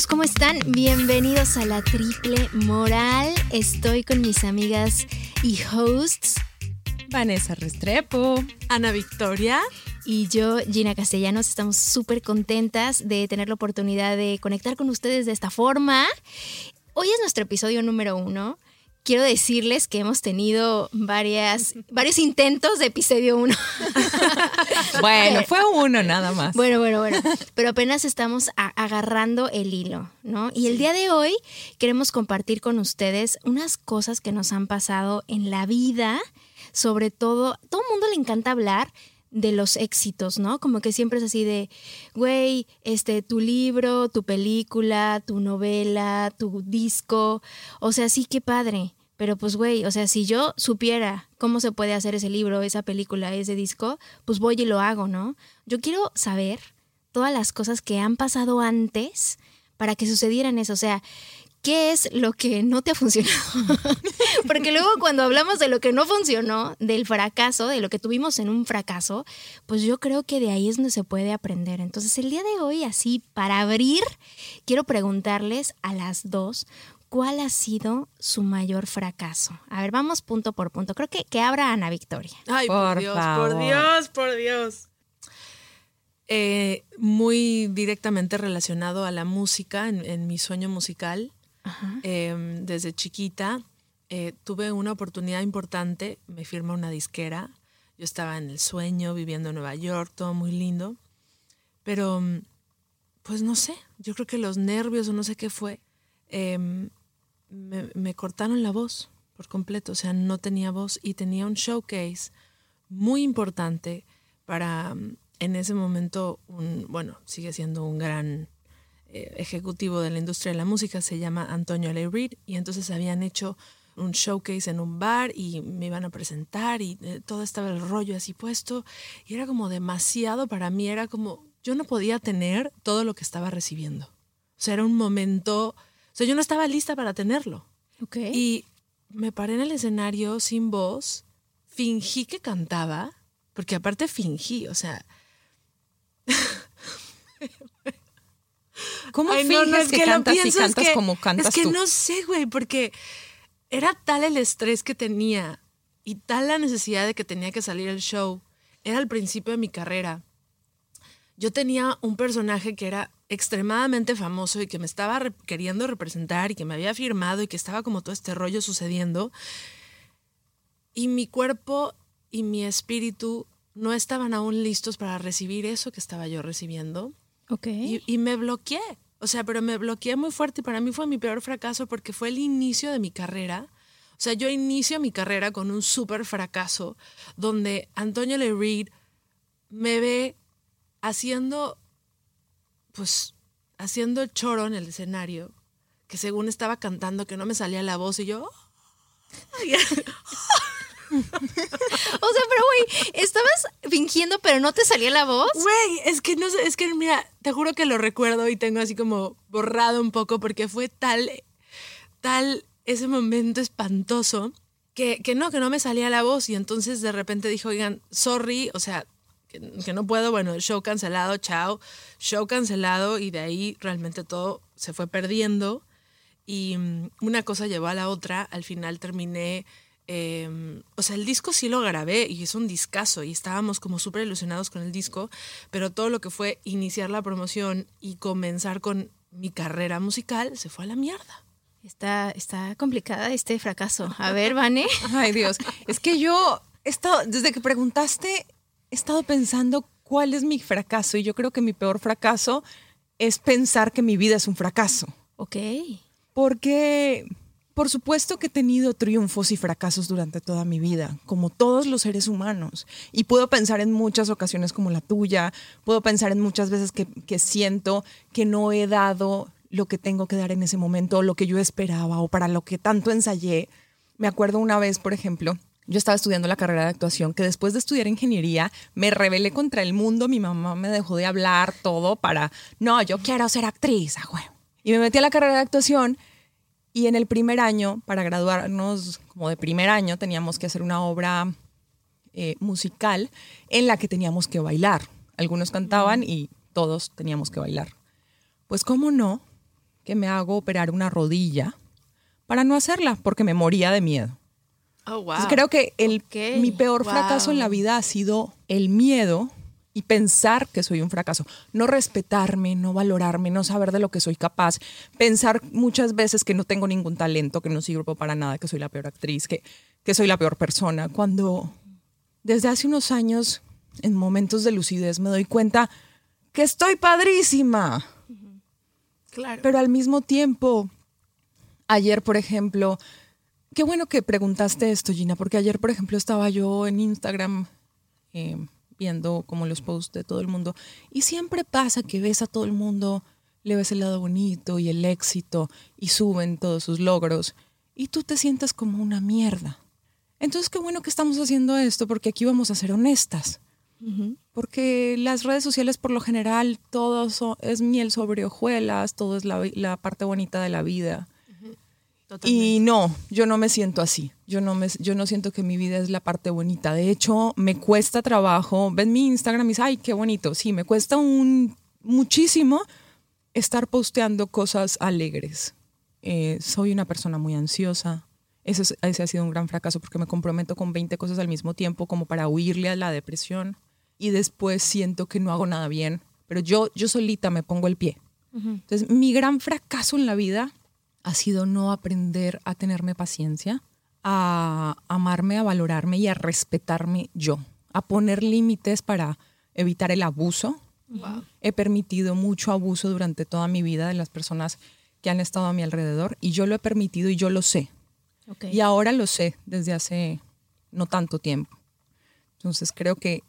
Amigos, ¿cómo están? Bienvenidos a la Triple Moral. Estoy con mis amigas y hosts. Vanessa Restrepo, Ana Victoria y yo, Gina Castellanos. Estamos súper contentas de tener la oportunidad de conectar con ustedes de esta forma. Hoy es nuestro episodio número uno quiero decirles que hemos tenido varias, varios intentos de episodio 1. bueno, fue uno nada más. Bueno, bueno, bueno. Pero apenas estamos agarrando el hilo, ¿no? Y el día de hoy queremos compartir con ustedes unas cosas que nos han pasado en la vida. Sobre todo, todo el mundo le encanta hablar, de los éxitos, ¿no? Como que siempre es así de, güey, este, tu libro, tu película, tu novela, tu disco, o sea, sí, qué padre. Pero pues, güey, o sea, si yo supiera cómo se puede hacer ese libro, esa película, ese disco, pues voy y lo hago, ¿no? Yo quiero saber todas las cosas que han pasado antes para que sucedieran eso. O sea, ¿qué es lo que no te ha funcionado? Porque luego cuando hablamos de lo que no funcionó, del fracaso, de lo que tuvimos en un fracaso, pues yo creo que de ahí es donde se puede aprender. Entonces el día de hoy, así, para abrir, quiero preguntarles a las dos. ¿Cuál ha sido su mayor fracaso? A ver, vamos punto por punto. Creo que, que abra Ana Victoria. Ay, por, Dios, por Dios, por Dios. Eh, muy directamente relacionado a la música, en mi sueño musical. Em, desde chiquita eh, tuve una oportunidad importante, me firma una disquera, yo estaba en el sueño, viviendo en Nueva York, todo muy lindo, pero mm, pues no sé, yo creo que los nervios o no sé qué fue, em, me, me cortaron la voz por completo, o sea, no tenía voz y tenía un showcase muy importante para mm, en ese momento un, bueno, sigue siendo un gran eh, ejecutivo de la industria de la música, se llama Antonio L. Reed, y entonces habían hecho un showcase en un bar y me iban a presentar y eh, todo estaba el rollo así puesto y era como demasiado para mí, era como yo no podía tener todo lo que estaba recibiendo. O sea, era un momento, o sea, yo no estaba lista para tenerlo. Okay. Y me paré en el escenario sin voz, fingí que cantaba, porque aparte fingí, o sea, ¿Cómo Ay, no, es que, cantas y cantas como cantas Es que no sé, güey, porque era tal el estrés que tenía y tal la necesidad de que tenía que salir el show. Era el principio de mi carrera. Yo tenía un personaje que era extremadamente famoso y que me estaba queriendo representar y que me había firmado y que estaba como todo este rollo sucediendo. Y mi cuerpo y mi espíritu no estaban aún listos para recibir eso que estaba yo recibiendo. Y, me bloqueé. O sea, pero me bloqueé muy fuerte y para mí fue mi peor fracaso porque fue el inicio de mi carrera. O sea, yo inicio mi carrera con un súper fracaso donde Antonio Le Reed me ve haciendo, pues, haciendo el choro en el escenario, que según estaba cantando que no me salía la voz y yo... o sea, pero güey, estabas fingiendo, pero no te salía la voz. Güey, es que no sé, es que mira, te juro que lo recuerdo y tengo así como borrado un poco porque fue tal, tal ese momento espantoso que, que no, que no me salía la voz y entonces de repente dijo, oigan, sorry, o sea, que, que, no puedo, bueno, show cancelado, chao, show cancelado y de ahí realmente todo se fue perdiendo y mm, una cosa llevó a la otra, al final terminé Em, o sea, el disco sí lo grabé y es un discazo y estábamos como súper ilusionados con el disco, pero todo lo que fue iniciar la promoción y comenzar con mi carrera musical se fue a la mierda. Está, está complicada este fracaso. A ver, Vane. Ay, Dios. Es que yo he estado, desde que preguntaste, he estado pensando cuál es mi fracaso y yo creo que mi peor fracaso es pensar que mi vida es un fracaso. Ok. Porque por supuesto que he tenido triunfos y fracasos durante toda mi vida, como todos los seres humanos. Y puedo pensar en muchas ocasiones como la tuya, puedo pensar en muchas veces que, siento que no he dado lo que tengo que dar en ese momento, lo que yo esperaba o para lo que tanto ensayé. Me acuerdo una vez, por ejemplo, yo estaba estudiando la carrera de actuación, que después de estudiar ingeniería me rebelé contra el mundo, mi mamá me dejó de hablar todo para, no, yo quiero ser actriz, ah, Y me metí a la carrera de actuación y en el primer año, para graduarnos como de primer año, teníamos que hacer una obra eh, musical en la que teníamos que bailar. Algunos cantaban y todos teníamos que bailar. Pues cómo no, que me hago operar una rodilla para no hacerla, porque me moría de miedo. Oh, wow. Entonces, creo que el, mi peor wow. fracaso en la vida ha sido el miedo y pensar que soy un fracaso. No respetarme, no valorarme, no saber de lo que soy capaz. Pensar muchas veces que no tengo ningún talento, que no sirvo para nada, que soy la peor actriz, que, que soy la peor persona. Cuando desde hace unos años, en momentos de lucidez, me doy cuenta que estoy padrísima. Claro. Pero al mismo tiempo, ayer, por ejemplo, qué bueno que preguntaste esto, Gina, porque ayer, por ejemplo, estaba yo en Instagram eh, viendo como los posts de todo el mundo y siempre pasa que ves a todo el mundo, le ves el lado bonito y el éxito y suben todos sus logros y tú te sientes como una mierda. Entonces, qué bueno que estamos haciendo esto porque aquí vamos a ser honestas. Porque las redes sociales por lo general todo so- es miel sobre hojuelas, todo es la parte bonita de la vida. Totalmente. Y no, yo no me siento así. Yo no, me, yo no siento que mi vida es la parte bonita. De hecho, me cuesta trabajo. Ven mi Instagram y dices, ay, qué bonito. Sí, me cuesta un, muchísimo estar posteando cosas alegres. Eh, soy una persona muy ansiosa. Ese, es- ese ha sido un gran fracaso porque me comprometo con 20 cosas al mismo tiempo como para huirle a la depresión y después siento que no hago nada bien. Pero yo, yo solita me pongo el pie. Entonces, mi gran fracaso en la vida ha sido no aprender a tenerme paciencia, a amarme, a valorarme y a respetarme yo, a poner límites para evitar el abuso. He permitido mucho abuso durante toda mi vida de las personas que han estado a mi alrededor y yo lo he permitido y yo lo sé. Ok. Y ahora lo sé desde hace no tanto tiempo. Entonces creo que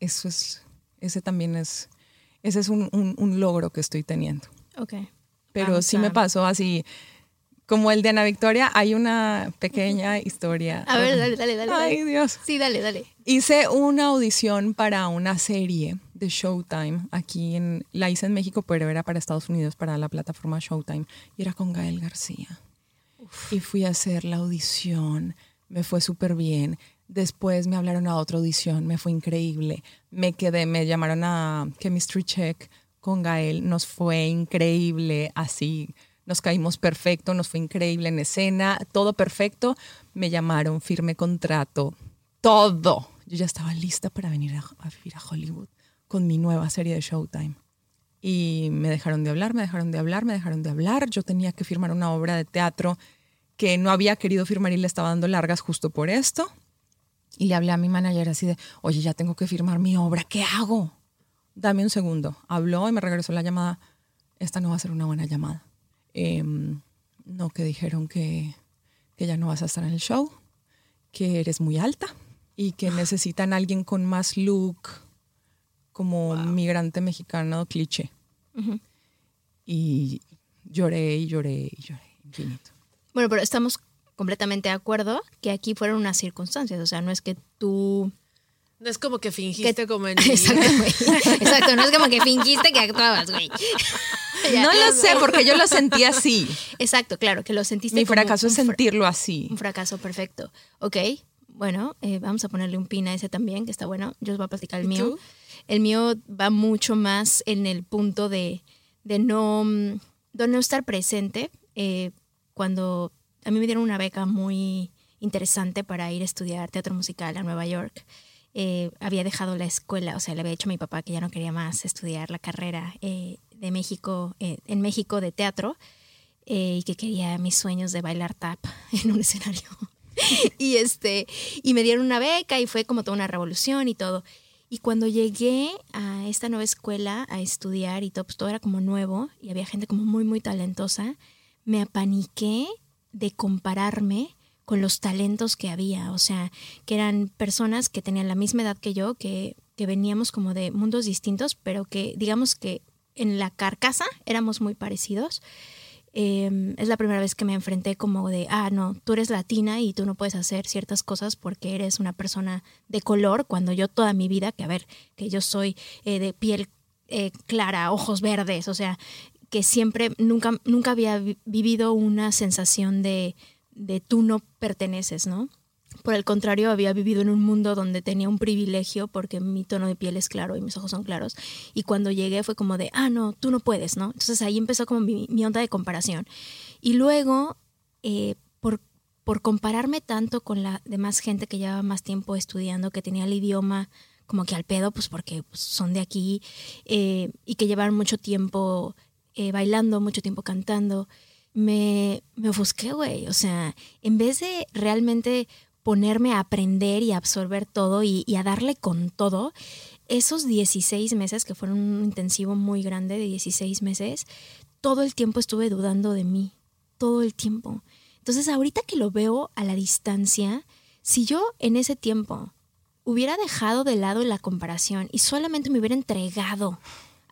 eso es, ese también es, ese es un, un- un logro que estoy teniendo. Ok. Pero sí me pasó así, como el de Ana Victoria, hay una pequeña historia. A ver, dale, dale, dale. Ay, dale. Dios. Sí, dale, dale. Hice una audición para una serie de Showtime. Aquí en, la hice en México, pero era para Estados Unidos, para la plataforma Showtime. Y era con Gael García. Y fui a hacer la audición. Me fue súper bien. Después me hablaron a otra audición. Me fue increíble. Me quedé, me llamaron a Chemistry Check con Gael. Nos fue increíble. Así. Nos caímos perfecto, nos fue increíble en escena, todo perfecto. Me llamaron, firme contrato, todo. Yo ya estaba lista para venir a, a vivir a Hollywood con mi nueva serie de Showtime. Y me dejaron de hablar, me dejaron de hablar, me dejaron de hablar. Yo tenía que firmar una obra de teatro que no había querido firmar y le estaba dando largas justo por esto. Y le hablé a mi manager así de, oye, ya tengo que firmar mi obra, ¿qué hago? Dame un segundo. Habló y me regresó la llamada. Esta no va a ser una buena llamada. Em, no, que dijeron que, que ya no vas a estar en el show, que eres muy alta y que necesitan a alguien con más look como migrante mexicano cliché. Y lloré y lloré y lloré infinito. Bueno, pero estamos completamente de acuerdo que aquí fueron unas circunstancias. O sea, no es que tú. No es como que fingiste como en Exacto, güey. Exacto, no es como que fingiste que actuabas, güey. Ya. No lo sé porque yo lo sentí así. Exacto, claro, que lo sentiste Mi fracaso es fra- sentirlo así. Un fracaso perfecto. Ok, bueno, eh, vamos a ponerle un pin a ese también, que está bueno. Yo os voy a platicar el ¿Y mío. tú? El mío va mucho más en el punto de, de no, mm, de no estar presente. eh, cuando a mí me dieron una beca muy interesante para ir a estudiar teatro musical a Nueva York. Eh, había dejado la escuela, o sea, le había dicho a mi papá que ya no quería más estudiar la carrera eh, de México, eh, en México de teatro eh, y que quería mis sueños de bailar tap en un escenario. y este, y me dieron una beca y fue como toda una revolución y todo. Y cuando llegué a esta nueva escuela a estudiar y todo, pues todo era como nuevo y había gente como muy, muy talentosa, me apaniqué de compararme con los talentos que había, o sea, que eran personas que tenían la misma edad que yo, que, que veníamos como de mundos distintos, pero que digamos que en la carcasa éramos muy parecidos. Eh, es la primera vez que me enfrenté como de, ah, no, tú eres latina y tú no puedes hacer ciertas cosas porque eres una persona de color, cuando yo toda mi vida, que a ver, que yo soy eh, de piel eh, clara, ojos verdes, o sea, que siempre, nunca, nunca había vi- vivido una sensación de, de tú no perteneces, ¿no? Por el contrario, había vivido en un mundo donde tenía un privilegio porque mi tono de piel es claro y mis ojos son claros. Y cuando llegué fue como de, ah, no, tú no puedes, ¿no? Entonces ahí empezó como mi, onda de comparación. Y luego, eh, por, por compararme tanto con la demás gente que llevaba más tiempo estudiando, que tenía el idioma como que al pedo, pues porque pues, son de aquí eh, y que llevaron mucho tiempo eh, bailando, mucho tiempo cantando, me, me ofusqué, güey. O sea, en vez de realmente ponerme a aprender y a absorber todo y, a darle con todo, esos 16 meses, que fueron un intensivo muy grande de 16 meses, todo el tiempo estuve dudando de mí, todo el tiempo. Entonces, ahorita que lo veo a la distancia, si yo en ese tiempo hubiera dejado de lado la comparación y solamente me hubiera entregado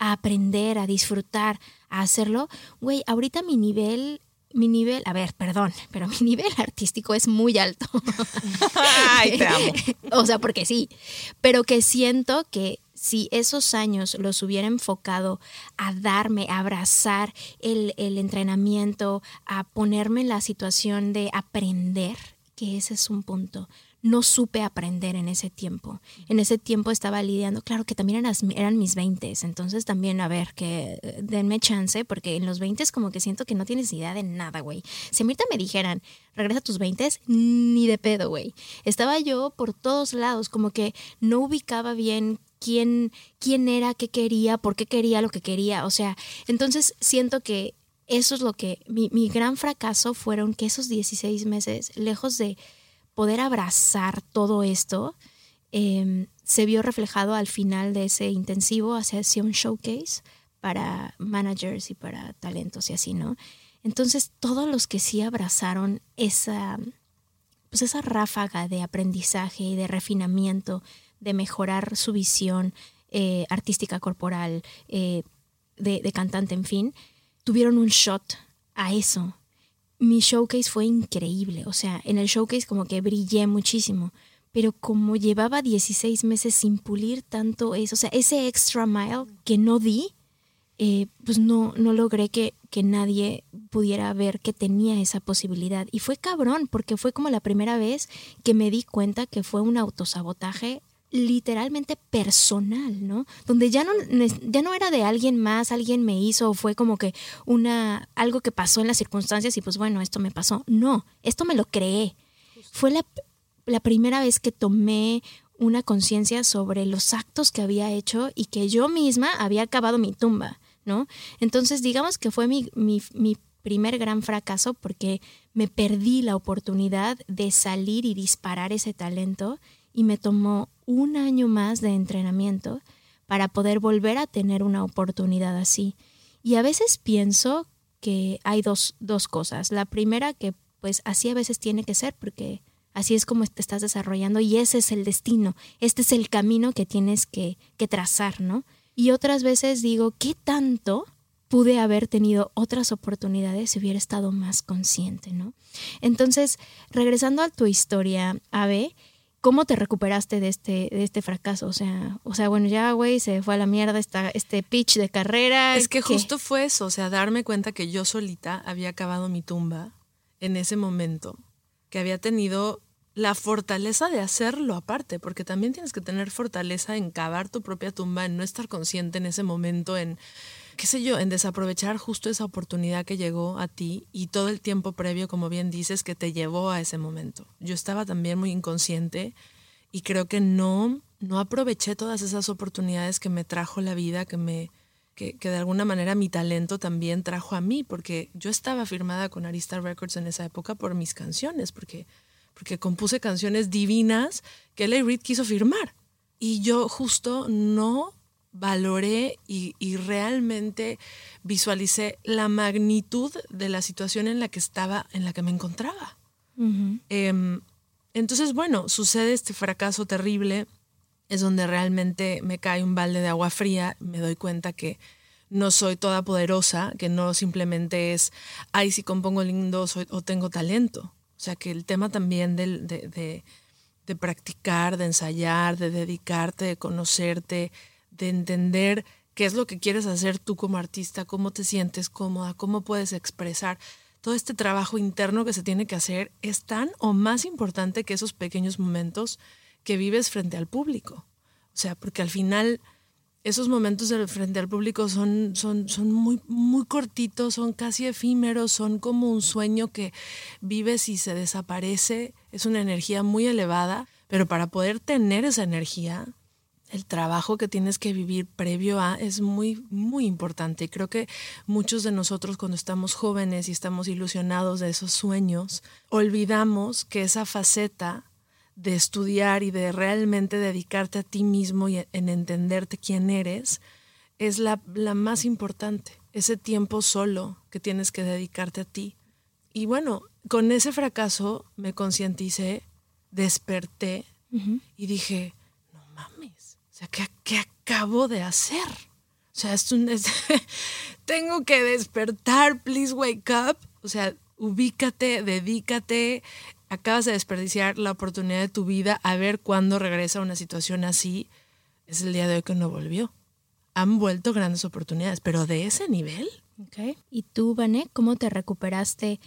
a aprender, a disfrutar, a hacerlo, güey, ahorita mi nivel mi nivel, a ver, perdón, pero mi nivel artístico es muy alto. Ay, te amo. o sea, porque sí, pero que siento que si esos años los hubiera enfocado a darme, a abrazar el, el entrenamiento, a ponerme en la situación de aprender, que ese es un punto no supe aprender en ese tiempo. En ese tiempo estaba lidiando, claro que también eran, mis 20, entonces también, a ver, que eh, denme chance, porque en los 20 como que siento que no tienes idea de nada, güey. Si ahorita me dijeran, regresa a tus 20, ni de pedo, güey. Estaba yo por todos lados, como que no ubicaba bien quién, quién era, qué quería, por qué quería lo que quería. O sea, entonces siento que eso es lo que, mi, mi gran fracaso fueron que esos 16 meses, lejos de poder abrazar todo esto em, se vio reflejado al final de ese intensivo, hacia un showcase para managers y para talentos y así, ¿no? Entonces, todos los que sí abrazaron esa, pues esa ráfaga de aprendizaje y de refinamiento, de mejorar su visión eh, artística corporal, eh, de, de cantante, en fin, tuvieron un shot a eso mi showcase fue increíble. O sea, en el showcase como que brillé muchísimo. Pero como llevaba 16 meses sin pulir tanto eso, o sea, ese extra mile que no di, eh, pues no, no logré que, que nadie pudiera ver que tenía esa posibilidad. Y fue cabrón, porque fue como la primera vez que me di cuenta que fue un autosabotaje literalmente personal, ¿no? Donde ya no, ya no era de alguien más, alguien me hizo, o fue como que una, algo que pasó en las circunstancias y pues bueno, esto me pasó. No, esto me lo creé. Fue la, la primera vez que tomé una conciencia sobre los actos que había hecho y que yo misma había acabado mi tumba, ¿no? Entonces, digamos que fue mi, mi, mi primer gran fracaso porque me perdí la oportunidad de salir y disparar ese talento y me tomó un año más de entrenamiento para poder volver a tener una oportunidad así. Y a veces pienso que hay dos, dos cosas. La primera que pues así a veces tiene que ser porque así es como te estás desarrollando y ese es el destino, este es el camino que tienes que, que trazar, ¿no? Y otras veces digo, ¿qué tanto pude haber tenido otras oportunidades si hubiera estado más consciente, ¿no? Entonces, regresando a tu historia, Ave, ¿Cómo te recuperaste de este, de este fracaso? O sea, o sea, bueno, ya, güey, se fue a la mierda esta, este pitch de carrera. Es que justo fue eso, o sea, darme cuenta que yo solita había acabado mi tumba en ese momento, que había tenido la fortaleza de hacerlo aparte, porque también tienes que tener fortaleza en cavar tu propia tumba, en no estar consciente en ese momento, en qué sé yo, en desaprovechar justo esa oportunidad que llegó a ti y todo el tiempo previo, como bien dices, que te llevó a ese momento. Yo estaba también muy inconsciente y creo que no, no aproveché todas esas oportunidades que me trajo la vida, que me que, de alguna manera mi talento también trajo a mí, porque yo estaba firmada con Arista Records en esa época por mis canciones, porque, porque compuse canciones divinas que L.A. Reid quiso firmar. Y yo justo no valoré y, realmente visualicé la magnitud de la situación en la que estaba, en la que me encontraba. Em, entonces, bueno, sucede este fracaso terrible, es donde realmente me cae un balde de agua fría, me doy cuenta que no soy toda poderosa, que no simplemente es, ay, si compongo lindo soy, o tengo talento. O sea, que el tema también de, de, de practicar, de ensayar, de dedicarte, de conocerte, de entender qué es lo que quieres hacer tú como artista, cómo te sientes cómoda, cómo puedes expresar. todo este trabajo interno que se tiene que hacer es tan o más importante que esos pequeños momentos que vives frente al público. O sea, porque al final esos momentos frente al público son, son, son muy, muy cortitos, son casi efímeros, son como un sueño que vives y se desaparece. Es una energía muy elevada, pero para poder tener esa energía, el trabajo que tienes que vivir previo a es muy, muy importante. Y creo que muchos de nosotros cuando estamos jóvenes y estamos ilusionados de esos sueños, olvidamos que esa faceta de estudiar y de realmente dedicarte a ti mismo y en entenderte quién eres, es la, más importante. Ese tiempo solo que tienes que dedicarte a ti. Y bueno, con ese fracaso me concienticé, desperté y dije, no mames, ¿qué, acabo de hacer? O sea, es un, tengo que despertar, please wake up. O sea, ubícate, dedícate, acabas de desperdiciar la oportunidad de tu vida a ver cuándo regresa una situación así. Es el día de hoy que no volvió. Han vuelto grandes oportunidades, pero de ese nivel. Okay. ¿Y tú, Vané, cómo te recuperaste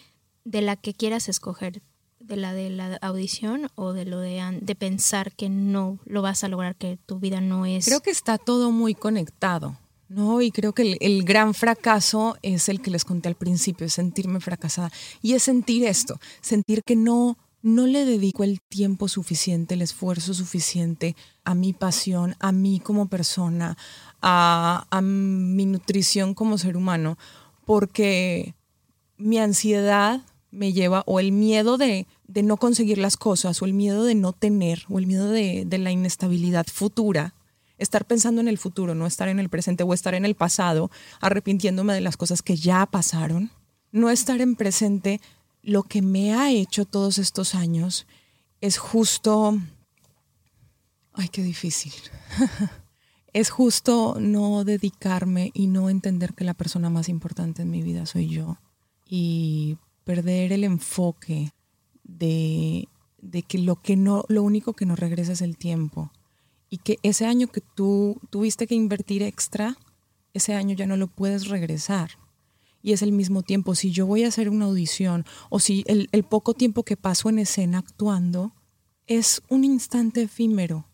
de la que quieras escoger? ¿De la de la audición o de lo de, de pensar que no lo vas a lograr, que tu vida no es? Creo que está todo muy conectado. No, y creo que el, gran fracaso es el que les conté al principio, es sentirme fracasada. Y es sentir esto, sentir que no, no le dedico el tiempo suficiente, el esfuerzo suficiente a mi pasión, a mí como persona, a, a mi nutrición como ser humano, porque mi ansiedad me lleva, o el miedo de, de, no conseguir las cosas, o el miedo de no tener, o el miedo de, de la inestabilidad futura, estar pensando en el futuro, no estar en el presente o estar en el pasado, arrepintiéndome de las cosas que ya pasaron, no estar en presente, lo que me ha hecho todos estos años es justo, ay, qué difícil, es justo no dedicarme y no entender que la persona más importante en mi vida soy yo y perder el enfoque de, de que lo que no, lo único que nos regresa es el tiempo. Y que ese año que tú tuviste que invertir extra, ese año ya no lo puedes regresar. Y es el mismo tiempo, si yo voy a hacer una audición o si el, poco tiempo que paso en escena actuando es un instante efímero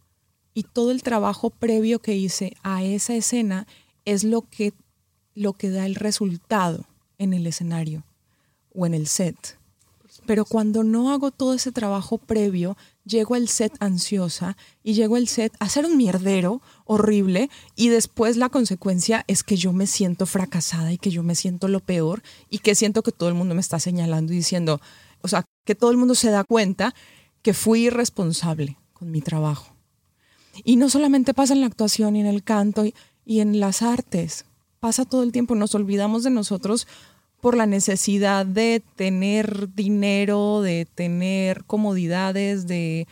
y todo el trabajo previo que hice a esa escena es lo que, lo que da el resultado en el escenario o en el set. Pero cuando no hago todo ese trabajo previo, llego al set ansiosa y llego al set a hacer un mierdero horrible y después la consecuencia es que yo me siento fracasada y que yo me siento lo peor y que siento que todo el mundo me está señalando y diciendo, o sea, que todo el mundo se da cuenta que fui irresponsable con mi trabajo. Y no solamente pasa en la actuación y en el canto y, y en las artes, pasa todo el tiempo, nos olvidamos de nosotros por la necesidad de tener dinero, de tener comodidades, de,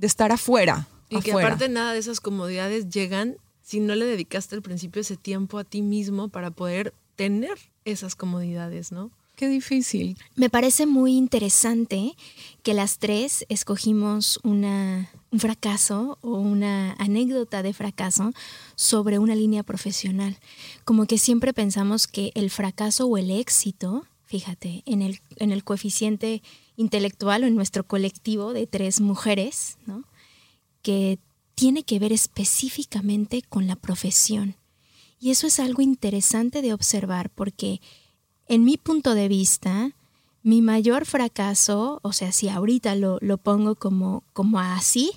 estar afuera. Y que aparte nada de esas comodidades llegan si no le dedicaste al principio ese tiempo a ti mismo para poder tener esas comodidades, ¿no? Qué difícil. Me parece muy interesante que las tres escogimos una, un fracaso o una anécdota de fracaso sobre una línea profesional. Como que siempre pensamos que el fracaso o el éxito, fíjate, en el, en el coeficiente intelectual o en nuestro colectivo de tres mujeres, ¿no? que tiene que ver específicamente con la profesión. Y eso es algo interesante de observar porque en mi punto de vista, mi mayor fracaso, o sea, si ahorita lo, lo pongo como, como así,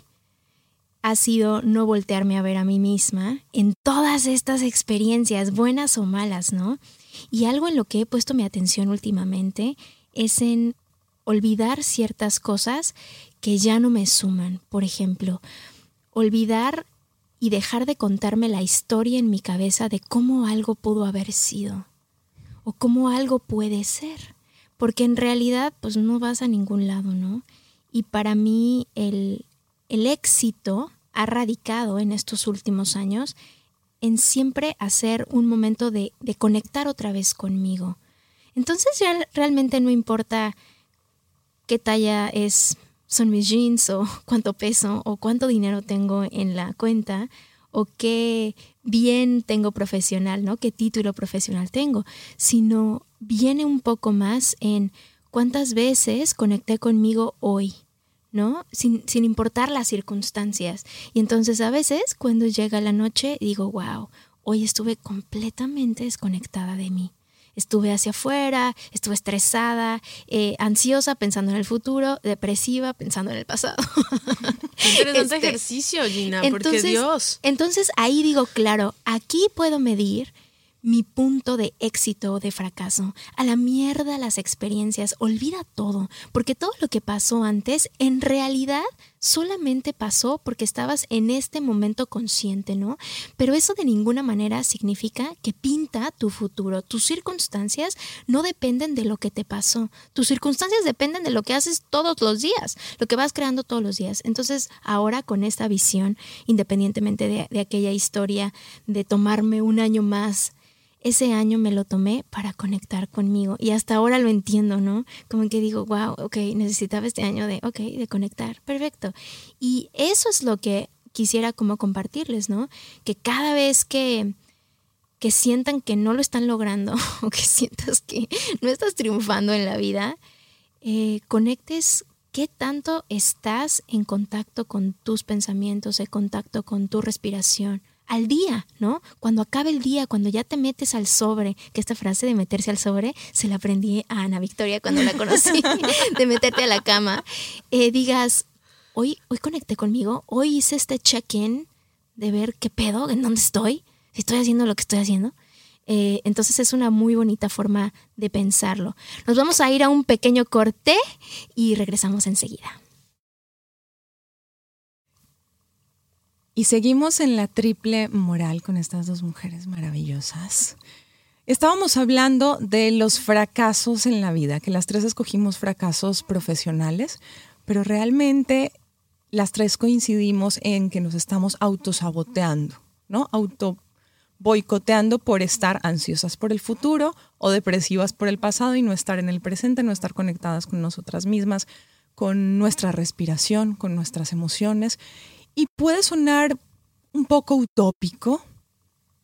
ha sido no voltearme a ver a mí misma en todas estas experiencias, buenas o malas, ¿no? Y algo en lo que he puesto mi atención últimamente es en olvidar ciertas cosas que ya no me suman. Por ejemplo, olvidar y dejar de contarme la historia en mi cabeza de cómo algo pudo haber sido o cómo algo puede ser, porque en realidad pues no vas a ningún lado, ¿no? Y para mí el, el éxito ha radicado en estos últimos años en siempre hacer un momento de, conectar otra vez conmigo. Entonces ya realmente no importa qué talla es, son mis jeans o cuánto peso o cuánto dinero tengo en la cuenta o qué bien tengo profesional, ¿no? ¿Qué título profesional tengo? Sino viene un poco más en cuántas veces conecté conmigo hoy, ¿no? Sin, sin, importar las circunstancias. Y entonces a veces cuando llega la noche digo, wow, hoy estuve completamente desconectada de mí estuve hacia afuera, estuve estresada, eh, ansiosa pensando en el futuro, depresiva pensando en el pasado. interesante este, ejercicio, Gina, porque Dios. Entonces ahí digo, claro, aquí puedo medir mi punto de éxito o de fracaso. A la mierda las experiencias, olvida todo, porque todo lo que pasó antes en realidad solamente pasó porque estabas en este momento consciente, ¿no? Pero eso de ninguna manera significa que pinta tu futuro. Tus circunstancias no dependen de lo que te pasó. Tus circunstancias dependen de lo que haces todos los días, lo que vas creando todos los días. Entonces, ahora con esta visión, independientemente de, de aquella historia de tomarme un año más ese año me lo tomé para conectar conmigo y hasta ahora lo entiendo, ¿no? Como que digo, wow, ok, necesitaba este año de, ok, de conectar, perfecto. Y eso es lo que quisiera como compartirles, ¿no? Que cada vez que, que sientan que no lo están logrando o que sientas que no estás triunfando en la vida, eh, conectes qué tanto estás en contacto con tus pensamientos, en contacto con tu respiración, al día, ¿no? Cuando acabe el día, cuando ya te metes al sobre, que esta frase de meterse al sobre se la aprendí a Ana Victoria cuando la conocí, de meterte a la cama, eh, digas, hoy, hoy conecté conmigo, hoy hice este check-in de ver qué pedo, en dónde estoy, si estoy haciendo lo que estoy haciendo. Eh, entonces es una muy bonita forma de pensarlo. Nos vamos a ir a un pequeño corte y regresamos enseguida. Y seguimos en la triple moral con estas dos mujeres maravillosas. Estábamos hablando de los fracasos en la vida, que las tres escogimos fracasos profesionales, pero realmente las tres coincidimos en que nos estamos autosaboteando, ¿no? Auto boicoteando por estar ansiosas por el futuro o depresivas por el pasado y no estar en el presente, no estar conectadas con nosotras mismas, con nuestra respiración, con nuestras emociones. Y puede sonar un poco utópico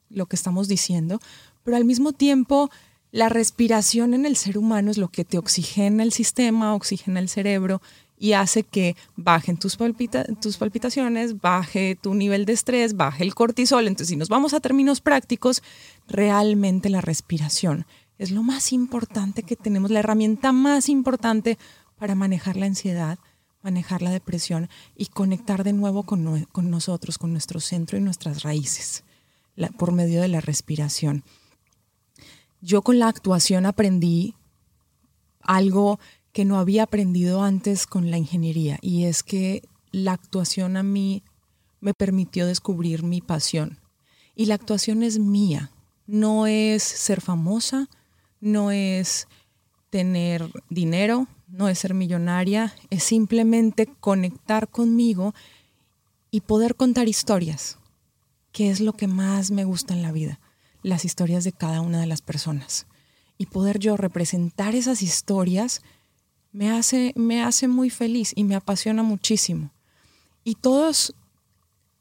lo que estamos diciendo, pero al mismo tiempo la respiración en el ser humano es lo que te oxigena el sistema, oxigena el cerebro y hace que bajen tus, tus palpitaciones, baje tu nivel de estrés, baje el cortisol. Entonces, si nos vamos a términos prácticos, realmente la respiración es lo más importante que tenemos, la herramienta más importante para manejar la ansiedad, manejar la depresión y conectar de nuevo con, nosotros, con nuestro centro y nuestras raíces, por medio de la respiración. Yo con la actuación aprendí algo que no había aprendido antes con la ingeniería y es que la actuación a mí me permitió descubrir mi pasión. Y la actuación es mía, no es ser famosa, no es tener dinero, no es ser millonaria, es simplemente conectar conmigo y poder contar historias, que es lo que más me gusta en la vida, las historias de cada una de las personas. Y poder yo representar esas historias me hace, me hace muy feliz y me apasiona muchísimo. Y todos,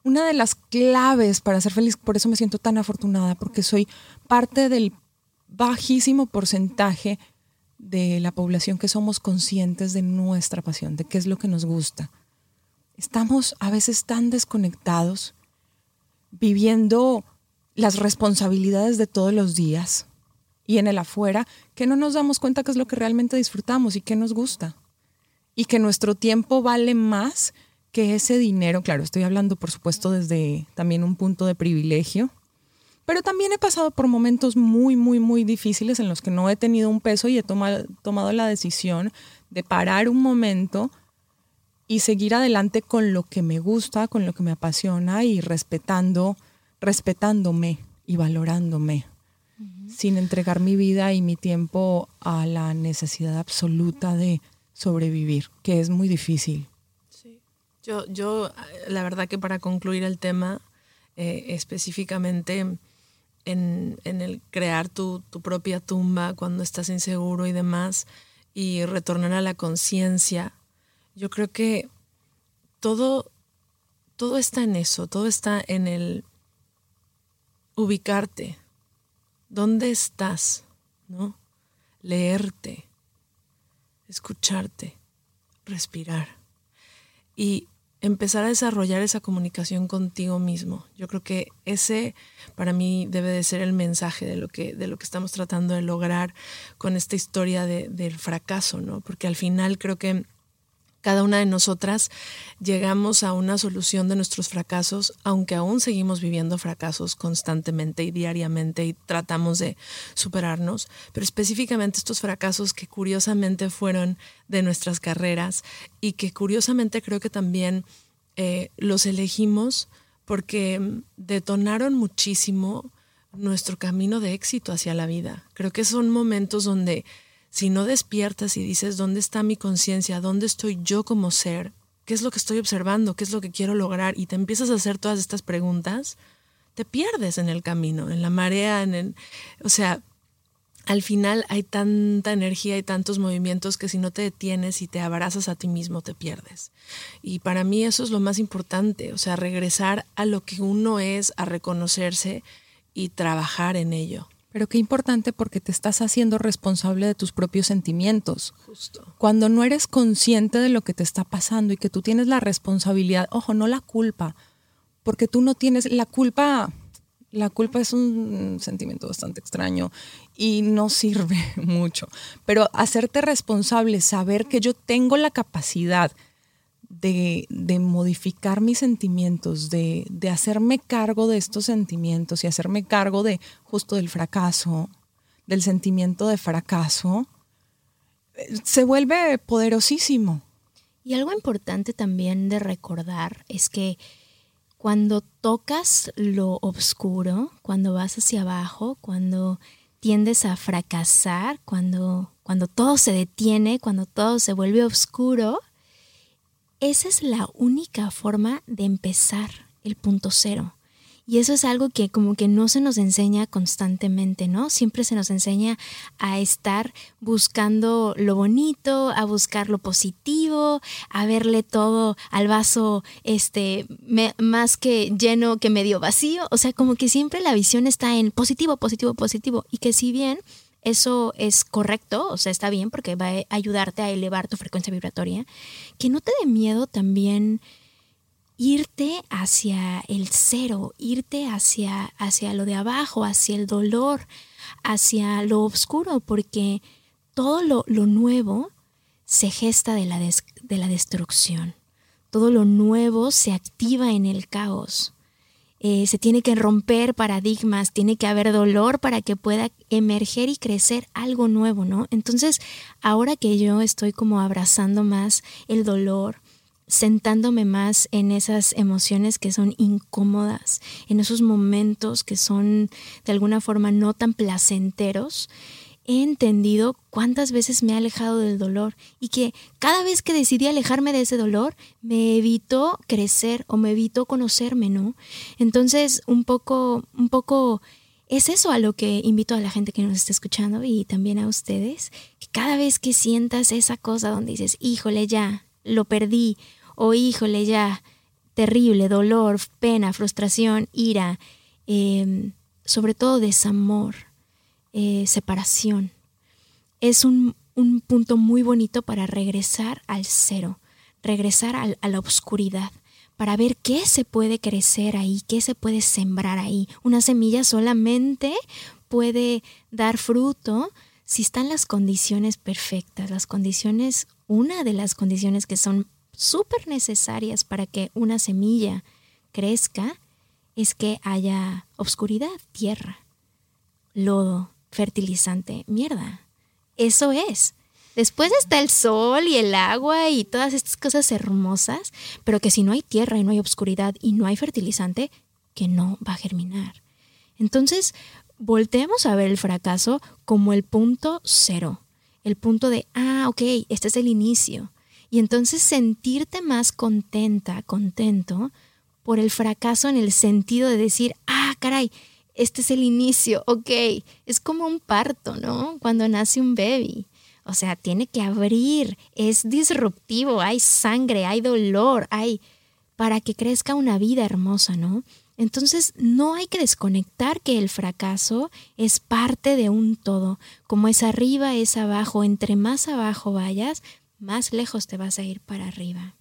una de las claves para ser feliz, por eso me siento tan afortunada, porque soy parte del bajísimo porcentaje de la población que somos conscientes de nuestra pasión, de qué es lo que nos gusta. Estamos a veces tan desconectados, viviendo las responsabilidades de todos los días y en el afuera, que no nos damos cuenta qué es lo que realmente disfrutamos y qué nos gusta. Y que nuestro tiempo vale más que ese dinero. Claro, estoy hablando, por supuesto, desde también un punto de privilegio, pero también he pasado por momentos muy, muy, muy difíciles en los que no he tenido un peso y he tomado, tomado la decisión de parar un momento y seguir adelante con lo que me gusta, con lo que me apasiona y respetando, respetándome y valorándome, sin entregar mi vida y mi tiempo a la necesidad absoluta de sobrevivir, que es muy difícil. Sí. Yo, yo, la verdad que para concluir el tema, eh, específicamente en, el crear tu, propia tumba cuando estás inseguro y demás, y retornar a la conciencia. Yo creo que todo, todo está en eso, todo está en el ubicarte. ¿Dónde estás? ¿No? Leerte, escucharte, respirar y empezar a desarrollar esa comunicación contigo mismo. Yo creo que ese para mí debe de ser el mensaje de lo que, de lo que estamos tratando de lograr con esta historia del fracaso, ¿no? Porque al final creo que cada una de nosotras llegamos a una solución de nuestros fracasos, aunque aún seguimos viviendo fracasos constantemente y diariamente y tratamos de superarnos, pero específicamente estos fracasos que curiosamente fueron de nuestras carreras y que curiosamente creo que también eh, los elegimos porque detonaron muchísimo nuestro camino de éxito hacia la vida. Creo que son momentos donde si no despiertas y dices, ¿dónde está mi conciencia? ¿Dónde estoy yo como ser? ¿Qué es lo que estoy observando? ¿Qué es lo que quiero lograr? Y te empiezas a hacer todas estas preguntas, te pierdes en el camino, en la marea, en el, o sea, al final hay tanta energía y tantos movimientos que si no te detienes y te abrazas a ti mismo te pierdes. Y para mí eso es lo más importante, o sea, regresar a lo que uno es, a reconocerse y trabajar en ello. Pero qué importante porque te estás haciendo responsable de tus propios sentimientos. Justo. Cuando no eres consciente de lo que te está pasando y que tú tienes la responsabilidad, ojo, no la culpa, porque tú no tienes la culpa. La culpa es un sentimiento bastante extraño y no sirve mucho. Pero hacerte responsable, saber que yo tengo la capacidad de, modificar mis sentimientos, de, de, hacerme cargo de estos sentimientos y hacerme cargo de justo del fracaso, del sentimiento de fracaso, eh, se vuelve poderosísimo. Y algo importante también de recordar es que cuando tocas lo oscuro, cuando vas hacia abajo, cuando tiendes a fracasar, cuando, cuando todo se detiene, cuando todo se vuelve oscuro, esa es la única forma de empezar el punto cero. Y eso es algo que como que no se nos enseña constantemente, ¿no? Siempre se nos enseña a estar buscando lo bonito, a buscar lo positivo, a verle todo al vaso este más que lleno que medio vacío, o sea, como que siempre la visión está en positivo, positivo, positivo y que si bien eso es correcto, o sea, está bien porque va a ayudarte a elevar tu frecuencia vibratoria, que no te dé miedo también irte hacia el cero, irte hacia, hacia lo de abajo, hacia el dolor, hacia lo oscuro, porque todo lo, nuevo se gesta de la, de la destrucción. Todo lo nuevo se activa en el caos. Eh, se tiene que romper paradigmas, tiene que haber dolor para que pueda emerger y crecer algo nuevo, ¿no? Entonces, ahora que yo estoy como abrazando más el dolor, sentándome más en esas emociones que son incómodas, en esos momentos que son de alguna forma no tan placenteros, he entendido cuántas veces me he alejado del dolor y que cada vez que decidí alejarme de ese dolor me evitó crecer o me evitó conocerme, ¿no? Entonces, un poco, un poco es eso a lo que invito a la gente que nos está escuchando y también a ustedes, que cada vez que sientas esa cosa donde dices, híjole, ya, lo perdí, o híjole, ya, terrible, dolor, pena, frustración, ira, em, sobre todo desamor, eh, separación. Es un, punto muy bonito para regresar al cero, regresar a la oscuridad, para ver qué se puede crecer ahí, qué se puede sembrar ahí. Una semilla solamente puede dar fruto si están las condiciones perfectas, las condiciones, una de las condiciones que son súper necesarias para que una semilla crezca es que haya oscuridad, tierra, lodo, fertilizante. Mierda, eso es. Después está el sol y el agua y todas estas cosas hermosas, pero que si no hay tierra y no hay obscuridad y no hay fertilizante, que no va a germinar. Entonces, volteemos a ver el fracaso como el punto cero, el punto de, ah, ok, este es el inicio. Y entonces sentirte más contenta, contento por el fracaso en el sentido de decir, ah, caray, este es el inicio, ok, es como un parto, ¿no? Cuando nace un baby. O sea, tiene que abrir, es disruptivo, hay sangre, hay dolor, hay para que crezca una vida hermosa, ¿no? Entonces no hay que desconectar que el fracaso es parte de un todo. Como es arriba, es abajo. Entre más abajo vayas, más lejos te vas a ir para arriba.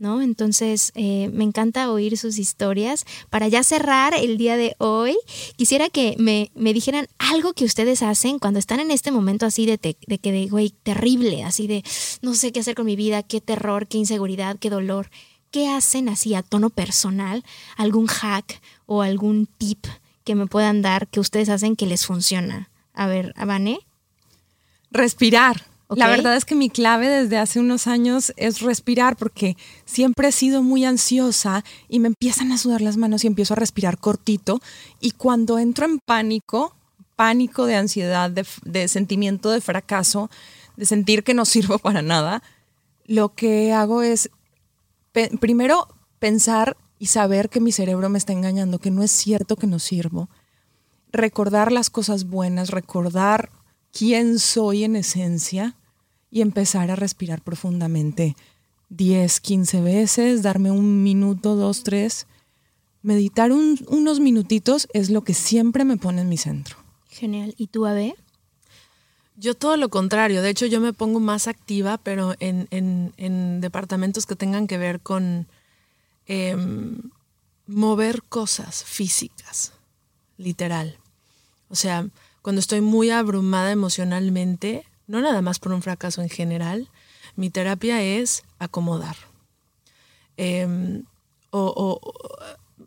¿No? Entonces, eh, me encanta oír sus historias. Para ya cerrar el día de hoy, quisiera que me, dijeran algo que ustedes hacen cuando están en este momento así de, de que, de, güey, terrible, así de no sé qué hacer con mi vida, qué terror, qué inseguridad, qué dolor. ¿Qué hacen así a tono personal? ¿Algún hack o algún tip que me puedan dar que ustedes hacen que les funciona? A ver, Avane. Respirar. La verdad es que mi clave desde hace unos años es respirar porque siempre he sido muy ansiosa y me empiezan a sudar las manos y empiezo a respirar cortito. Y cuando entro en pánico, pánico de ansiedad, de, sentimiento de fracaso, de sentir que no sirvo para nada, lo que hago es primero pensar y saber que mi cerebro me está engañando, que no es cierto que no sirvo. Recordar las cosas buenas, recordar quién soy en esencia y empezar a respirar profundamente 10, 15 veces, darme un minuto, dos, tres. Meditar unos minutitos es lo que siempre me pone en mi centro. Genial. ¿Y tú, Abe? Yo todo lo contrario. De hecho, yo me pongo más activa, pero en, en, departamentos que tengan que ver con em, mover cosas físicas, literal. O sea, cuando estoy muy abrumada emocionalmente, no nada más por un fracaso en general, mi terapia es acomodar. Em, o,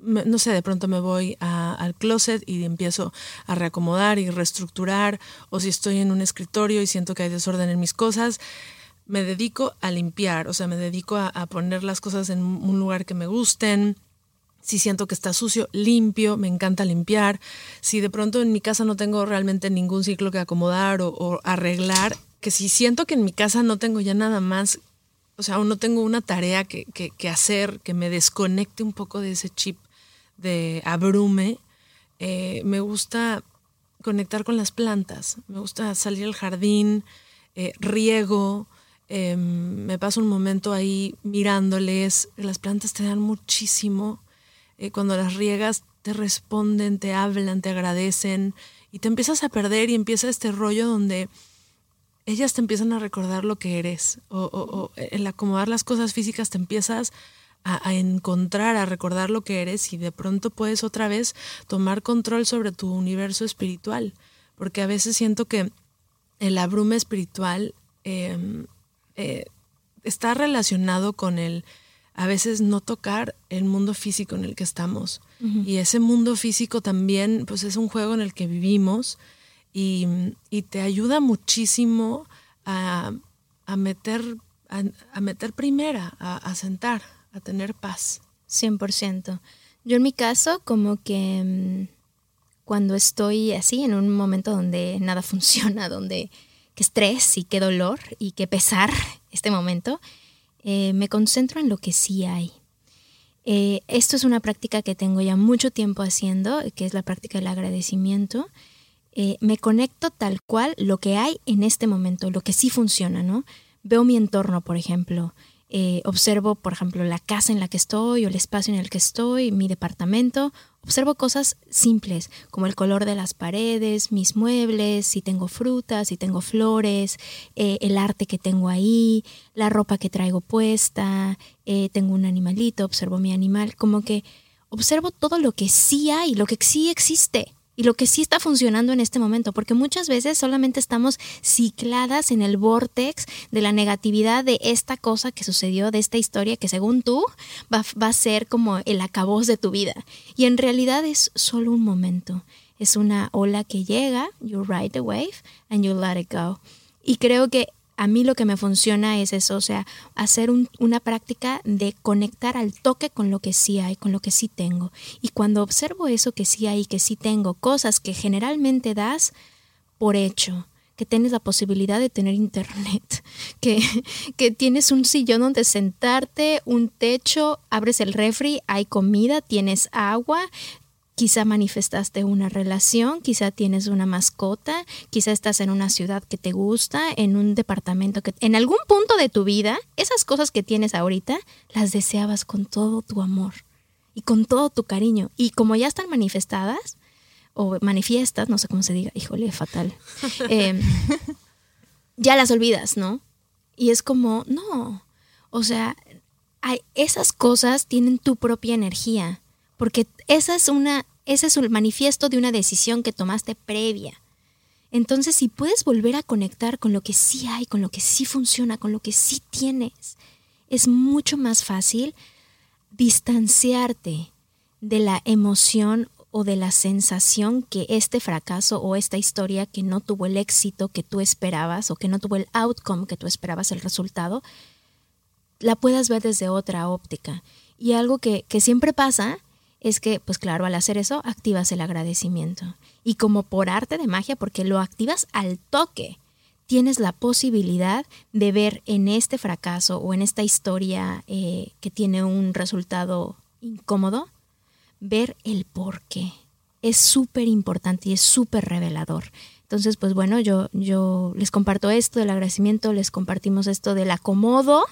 no sé, de pronto me voy al closet y empiezo a reacomodar y reestructurar, o si estoy en un escritorio y siento que hay desorden en mis cosas, me dedico a limpiar, o sea, me dedico a, a poner las cosas en un lugar que me gusten, si siento que está sucio, limpio, me encanta limpiar. Si de pronto en mi casa no tengo realmente ningún ciclo que acomodar o, arreglar, que si siento que en mi casa no tengo ya nada más, o sea, aún no tengo una tarea que, hacer, que me desconecte un poco de ese chip de abrume, eh, me gusta conectar con las plantas, me gusta salir al jardín, eh, riego, em, me paso un momento ahí mirándoles, las plantas te dan muchísimo eh, cuando las riegas te responden, te hablan, te agradecen y te empiezas a perder y empieza este rollo donde ellas te empiezan a recordar lo que eres o, el acomodar las cosas físicas te empiezas a, encontrar, a recordar lo que eres y de pronto puedes otra vez tomar control sobre tu universo espiritual. Porque a veces siento que el abrume espiritual em, eh, está relacionado con el a veces no tocar el mundo físico en el que estamos. Y ese mundo físico también, pues es un juego en el que vivimos y, te ayuda muchísimo a, meter, a, meter primera, a, sentar, a tener paz. 100%. Yo en mi caso, como que mm, cuando estoy así, en un momento donde nada funciona, donde qué estrés y qué dolor y qué pesar este momento, eh, me concentro en lo que sí hay. Eh, esto es una práctica que tengo ya mucho tiempo haciendo, que es la práctica del agradecimiento. Eh, me conecto tal cual lo que hay en este momento, lo que sí funciona, ¿no? Veo mi entorno, por ejemplo, observo, por ejemplo, la casa en la que estoy o el espacio en el que estoy, mi departamento. Observo cosas simples, como el color de las paredes, mis muebles, si tengo frutas, si tengo flores, eh, el arte que tengo ahí, la ropa que traigo puesta, eh, tengo un animalito, observo mi animal, como que observo todo lo que sí hay, lo que sí existe y lo que sí está funcionando en este momento, porque muchas veces solamente estamos cicladas en el vortex de la negatividad de esta cosa que sucedió, de esta historia que según tú va, a ser como el acabose de tu vida. Y en realidad es solo un momento, es una ola que llega, you ride the wave and you let it go. Y creo que a mí lo que me funciona es eso, o sea, hacer una práctica de conectar al toque con lo que sí hay, con lo que sí tengo. Y cuando observo eso que sí hay, que sí tengo, cosas que generalmente das por hecho, que tienes la posibilidad de tener internet, que, que tienes un sillón donde sentarte, un techo, abres el refri, hay comida, tienes agua, Quizá manifestaste una relación, quizá tienes una mascota, quizá estás en una ciudad que te gusta, en un departamento que en algún punto de tu vida, esas cosas que tienes ahorita, las deseabas con todo tu amor. y con todo tu cariño. Y como ya están manifestadas, o manifiestas, no sé cómo se diga, híjole, fatal, em, ya las olvidas, ¿no? Y es como, no, o sea, hay, esas cosas tienen tu propia energía, porque esa es una, ese es el manifiesto de una decisión que tomaste previa. Entonces, si puedes volver a conectar con lo que sí hay, con lo que sí funciona, con lo que sí tienes, es mucho más fácil distanciarte de la emoción o de la sensación que este fracaso o esta historia que no tuvo el éxito que tú esperabas o que no tuvo el outcome que tú esperabas, el resultado, la puedas ver desde otra óptica. Y algo que, que siempre pasa es que, pues claro, al hacer eso, activas el agradecimiento. Y como por arte de magia, porque lo activas al toque, tienes la posibilidad de ver en este fracaso o en esta historia eh, que tiene un resultado incómodo, ver el por qué. Es súper importante y es súper revelador. Entonces, pues bueno, yo, yo les comparto esto del agradecimiento, les compartimos esto del acomodo,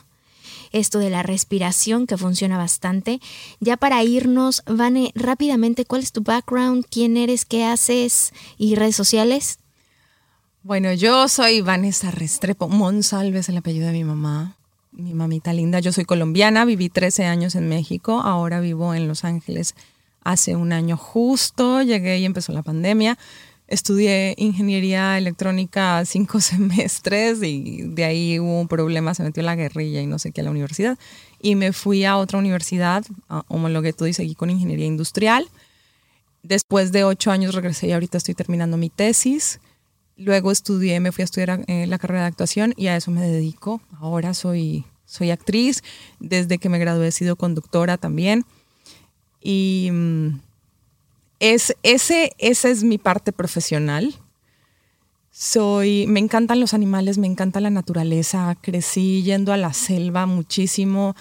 esto de la respiración que funciona bastante. Ya para irnos, Vane, rápidamente, ¿cuál es tu background? ¿Quién eres? ¿Qué haces? ¿Y redes sociales? Bueno, yo soy Vanessa Restrepo Monsalves, el apellido de mi mamá, mi mamita linda. Yo soy colombiana, viví 13 años en México, ahora vivo en Los Ángeles hace un año justo, llegué y empezó la pandemia. Estudié ingeniería electrónica cinco semestres y de ahí hubo un problema, se metió la guerrilla y no sé qué a la universidad. Y me fui a otra universidad, homologué todo y seguí con ingeniería industrial. Después de ocho años regresé y ahorita estoy terminando mi tesis. Luego estudié, me fui a estudiar eh, la carrera de actuación y a eso me dedico. Ahora soy, soy actriz. Desde que me gradué he sido conductora también. Y mm, es, ese, esa es mi parte profesional. Soy, me encantan los animales, me encanta la naturaleza. Crecí yendo a la selva muchísimo.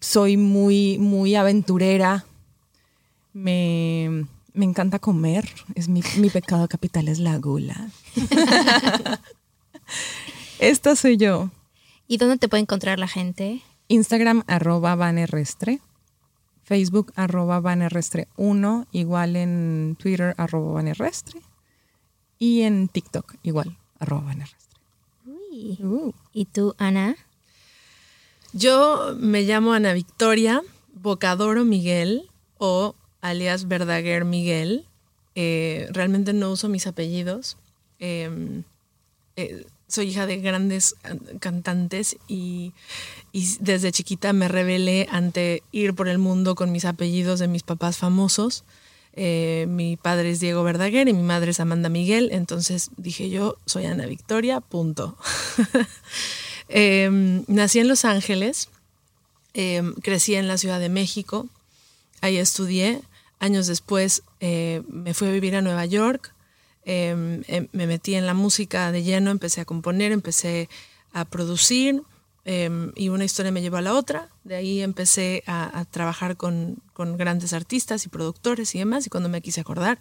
Soy muy, muy aventurera. Me, me encanta comer. Es mi, mi pecado capital es la gula. Esta soy yo. ¿Y dónde te puede encontrar la gente? Instagram arroba vanerrestre. Facebook arroba vanerrestre 1, igual en Twitter arroba vanerrestre y en TikTok igual arroba vanerrestre. Uh. ¿Y tú, Ana? Yo me llamo Ana Victoria Bocadoro Miguel o alias Verdaguer Miguel. Eh, realmente no uso mis apellidos. Em, eh, soy hija de grandes cantantes y, desde chiquita me rebelé ante ir por el mundo con mis apellidos de mis papás famosos. Eh, mi padre es Diego Verdaguer y mi madre es Amanda Miguel, entonces dije yo soy Ana Victoria, punto. Em, nací en Los Ángeles, em, crecí en la Ciudad de México, ahí estudié, años después eh, me fui a vivir a Nueva York, Em, em, me metí en la música de lleno, empecé a componer, empecé a producir em, y una historia me llevó a la otra. De ahí empecé a, trabajar con, con, grandes artistas y productores y demás y cuando me quise acordar,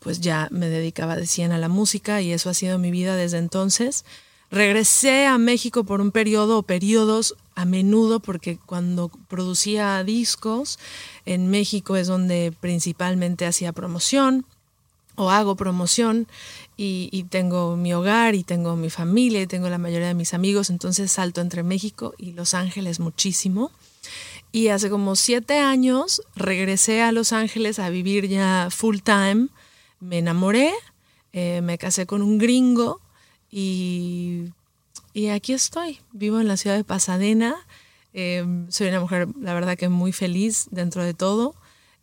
pues ya me dedicaba de 100 a la música y eso ha sido mi vida desde entonces. Regresé a México por un periodo o periodos a menudo porque cuando producía discos en México es donde principalmente hacía promoción o hago promoción y, tengo mi hogar y tengo mi familia y tengo la mayoría de mis amigos, entonces salto entre México y Los Ángeles muchísimo. Y hace como siete años regresé a Los Ángeles a vivir ya full time, me enamoré, eh, me casé con un gringo y, y, aquí estoy, vivo en la ciudad de Pasadena, eh, soy una mujer la verdad que muy feliz dentro de todo.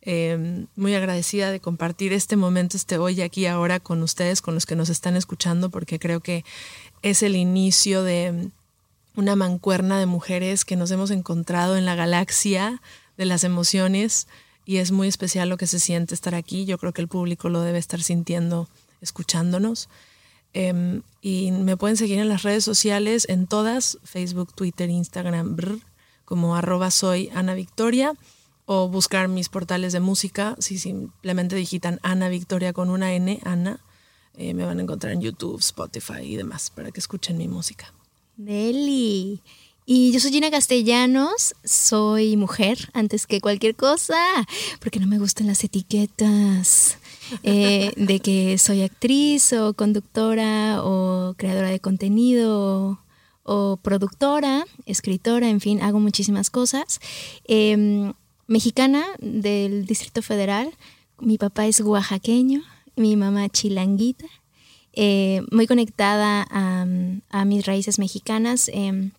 Em, muy agradecida de compartir este momento, este hoy aquí ahora con ustedes, con los que nos están escuchando, porque creo que es el inicio de una mancuerna de mujeres que nos hemos encontrado en la galaxia de las emociones y es muy especial lo que se siente estar aquí. Yo creo que el público lo debe estar sintiendo escuchándonos. Em, y me pueden seguir en las redes sociales, en todas, Facebook, Twitter, Instagram, como arroba soy Ana Victoria o buscar mis portales de música. Si simplemente digitan Ana Victoria con una N, Ana, eh, me van a encontrar en YouTube, Spotify y demás para que escuchen mi música. Deli. Y yo soy Gina Castellanos, soy mujer antes que cualquier cosa, porque no me gustan las etiquetas eh, de que soy actriz o conductora o creadora de contenido o, productora, escritora, en fin, hago muchísimas cosas. Em, mexicana del Distrito Federal, mi papá es oaxaqueño, mi mamá chilanguita, eh, muy conectada a, mis raíces mexicanas. Em,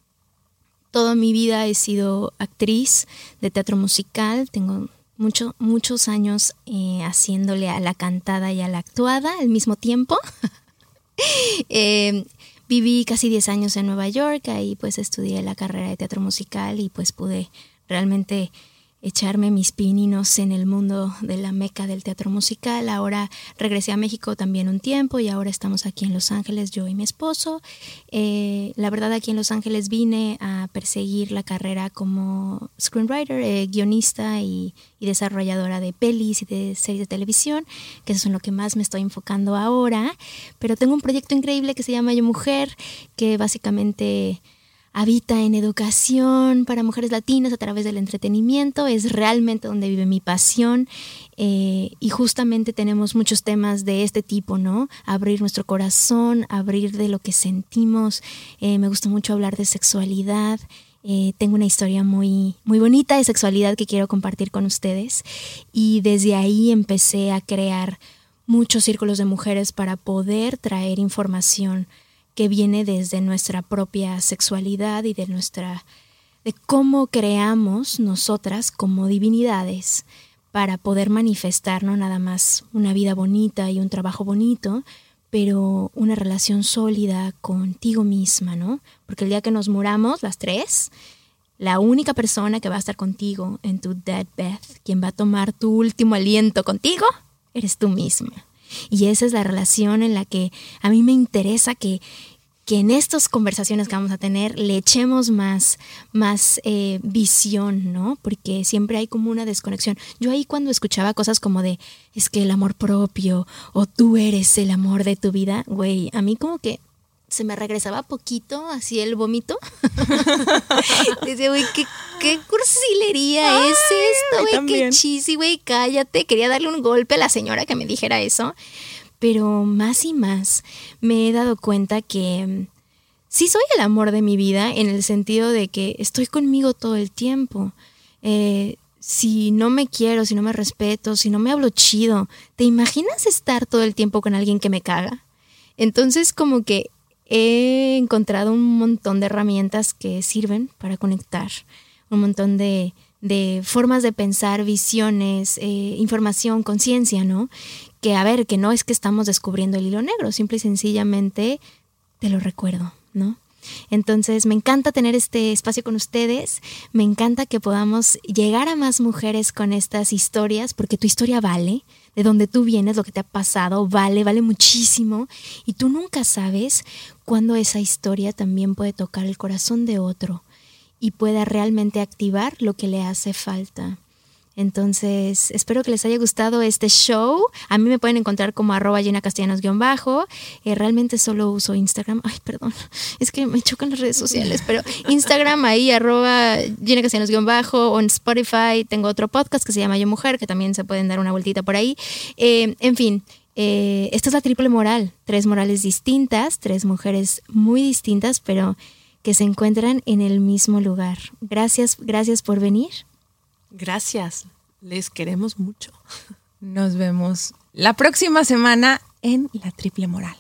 toda mi vida he sido actriz de teatro musical, tengo mucho, muchos años eh, haciéndole a la cantada y a la actuada al mismo tiempo. Em, viví casi 10 años en Nueva York, ahí pues estudié la carrera de teatro musical y pues pude realmente echarme mis pininos en el mundo de la meca del teatro musical. Ahora regresé a México también un tiempo y ahora estamos aquí en Los Ángeles, yo y mi esposo. Eh, la verdad aquí en Los Ángeles vine a perseguir la carrera como screenwriter, eh, guionista y, y, desarrolladora de pelis y de series de televisión, que eso es en lo que más me estoy enfocando ahora. Pero tengo un proyecto increíble que se llama Yo Mujer, que básicamente habita en educación para mujeres latinas a través del entretenimiento, es realmente donde vive mi pasión eh, y justamente tenemos muchos temas de este tipo, ¿no? Abrir nuestro corazón, abrir de lo que sentimos, eh, me gusta mucho hablar de sexualidad. Eh, tengo una historia muy, muy bonita de sexualidad que quiero compartir con ustedes y desde ahí empecé a crear muchos círculos de mujeres para poder traer información que viene desde nuestra propia sexualidad y de nuestra de cómo creamos nosotras como divinidades para poder manifestar no nada más una vida bonita y un trabajo bonito, pero una relación sólida contigo misma, ¿no? Porque el día que nos muramos, las tres, la única persona que va a estar contigo en tu deathbed, quien va a tomar tu último aliento contigo, eres tú misma. Y esa es la relación en la que a mí me interesa que, que en estas conversaciones que vamos a tener le echemos más, más eh, visión, ¿no? Porque siempre hay como una desconexión. Yo ahí cuando escuchaba cosas como de, es que el amor propio o tú eres el amor de tu vida, güey, a mí como que se me regresaba poquito así el vómito. Decía, güey, ¿qué, qué cursilería es esto, güey, qué chisi, güey, cállate. Quería darle un golpe a la señora que me dijera eso. Pero más y más me he dado cuenta que mm, sí soy el amor de mi vida en el sentido de que estoy conmigo todo el tiempo. Eh, si no me quiero, si no me respeto, si no me hablo chido, ¿te imaginas estar todo el tiempo con alguien que me caga? Entonces como que he encontrado un montón de herramientas que sirven para conectar, un montón de, formas de pensar, visiones, eh, información, conciencia, ¿no? Que a ver, que no es que estamos descubriendo el hilo negro, simple y sencillamente te lo recuerdo, ¿no? Entonces, me encanta tener este espacio con ustedes, me encanta que podamos llegar a más mujeres con estas historias, porque tu historia vale, de donde tú vienes, lo que te ha pasado, vale, vale muchísimo. Y tú nunca sabes cuándo esa historia también puede tocar el corazón de otro y pueda realmente activar lo que le hace falta. Entonces, espero que les haya gustado este show. A mí me pueden encontrar como arroba llena castellanos-bajo. Eh, realmente solo uso Instagram. Ay, perdón. Es que me chocan las redes sociales, pero Instagram ahí, arroba llena castellanos-bajo. O en Spotify tengo otro podcast que se llama Yo Mujer, que también se pueden dar una vueltita por ahí. Eh, en fin, eh, esta es la triple moral. Tres morales distintas, tres mujeres muy distintas, pero que se encuentran en el mismo lugar. Gracias, gracias por venir. Gracias, les queremos mucho. Nos vemos la próxima semana en La Triple Moral.